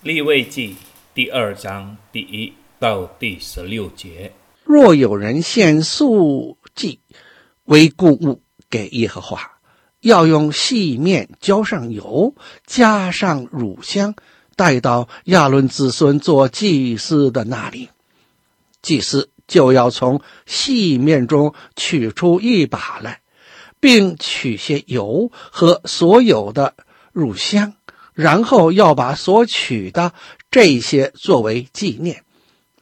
立位记第二章第一到第十六节：若有人献素祭为供物给耶和华，要用细面浇上油，加上乳香，带到亚伦子孙做祭司的那里。祭司就要从细面中取出一把来，并取些油和所有的乳香。然后要把所取的这些作为纪念，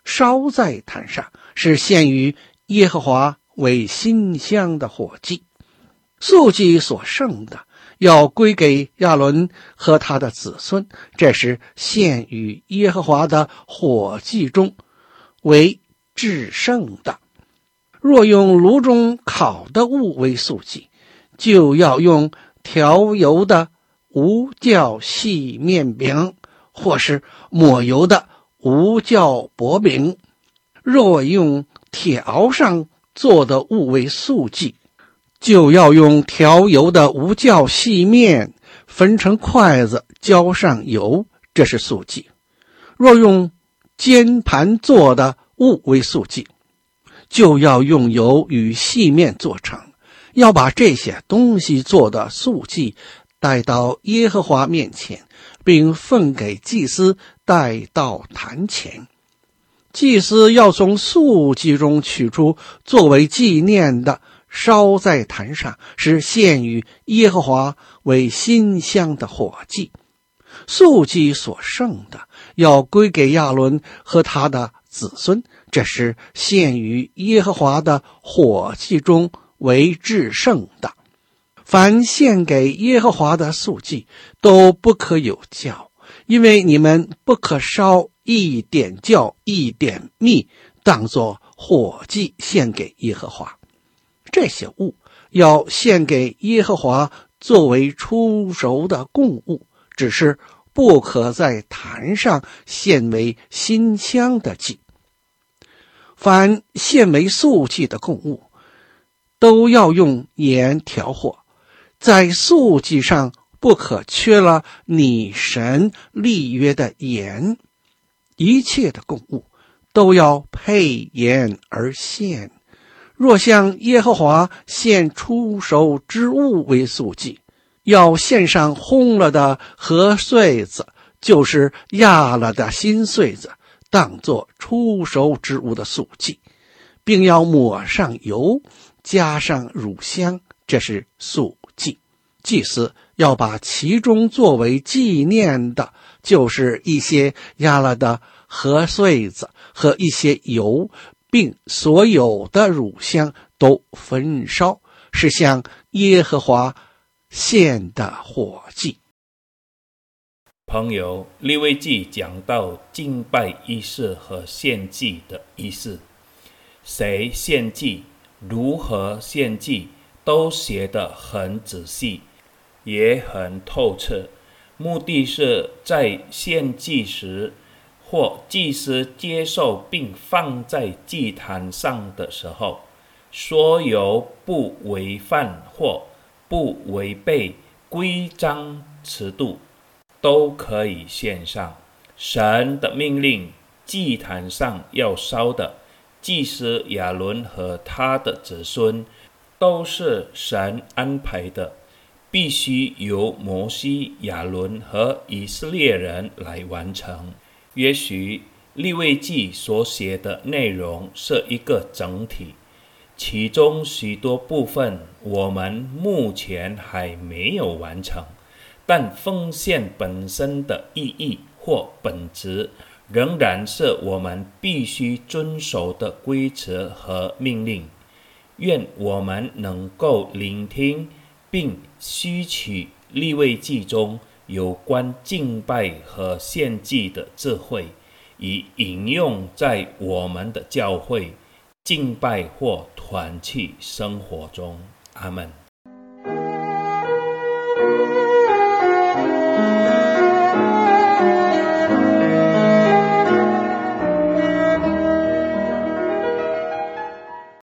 烧在坛上，是献于耶和华为馨香的火祭。素祭所剩的，要归给亚伦和他的子孙，这是献于耶和华的火祭中为至圣的。若用炉中烤的物为素祭，就要用调油的。无酵细面饼，或是抹油的无酵薄饼，若用铁熬上做的物为素剂，就要用调油的无酵细面分成筷子，浇上油，这是素剂。若用煎盘做的物为素剂，就要用油与细面做成，要把这些东西做的素剂。带到耶和华面前，并奉给祭司带到坛前。祭司要从素祭中取出作为纪念的，烧在坛上，是献于耶和华为馨香的火祭。素祭所剩的，要归给亚伦和他的子孙，这是献于耶和华的火祭中为至圣的。凡献给耶和华的素祭，都不可有酵，因为你们不可烧一点酵、一点蜜，当作火祭献给耶和华。这些物要献给耶和华作为初熟的供物，只是不可在坛上献为馨香的祭。凡献为素祭的供物，都要用盐调和。在素祭上不可缺了你神立约的盐，一切的供物都要配盐而献。若向耶和华献初熟之物为素祭，要献上烘了的和穗子，就是压了的新穗子，当作初熟之物的素祭，并要抹上油，加上乳香，这是素。祭司要把其中作为纪念的，就是一些压了的和穗子和一些油，并所有的乳香都焚烧，是向耶和华献的火祭。朋友，利未记讲到敬拜仪式和献祭的仪式，谁献祭，如何献祭，都写得很仔细。也很透彻，目的是在献祭时，或祭司接受并放在祭坛上的时候，所有不违反或不违背规章制度，都可以献上。神的命令，祭坛上要烧的，祭司亚伦和他的子孙，都是神安排的。必须由摩西、亚伦和以色列人来完成。也许利未记所写的内容是一个整体，其中许多部分我们目前还没有完成，但奉献本身的意义或本质，仍然是我们必须遵守的规则和命令。愿我们能够聆听。并吸取利未记中有关敬拜和献祭的智慧，以引用在我们的教会敬拜或团契生活中。阿门。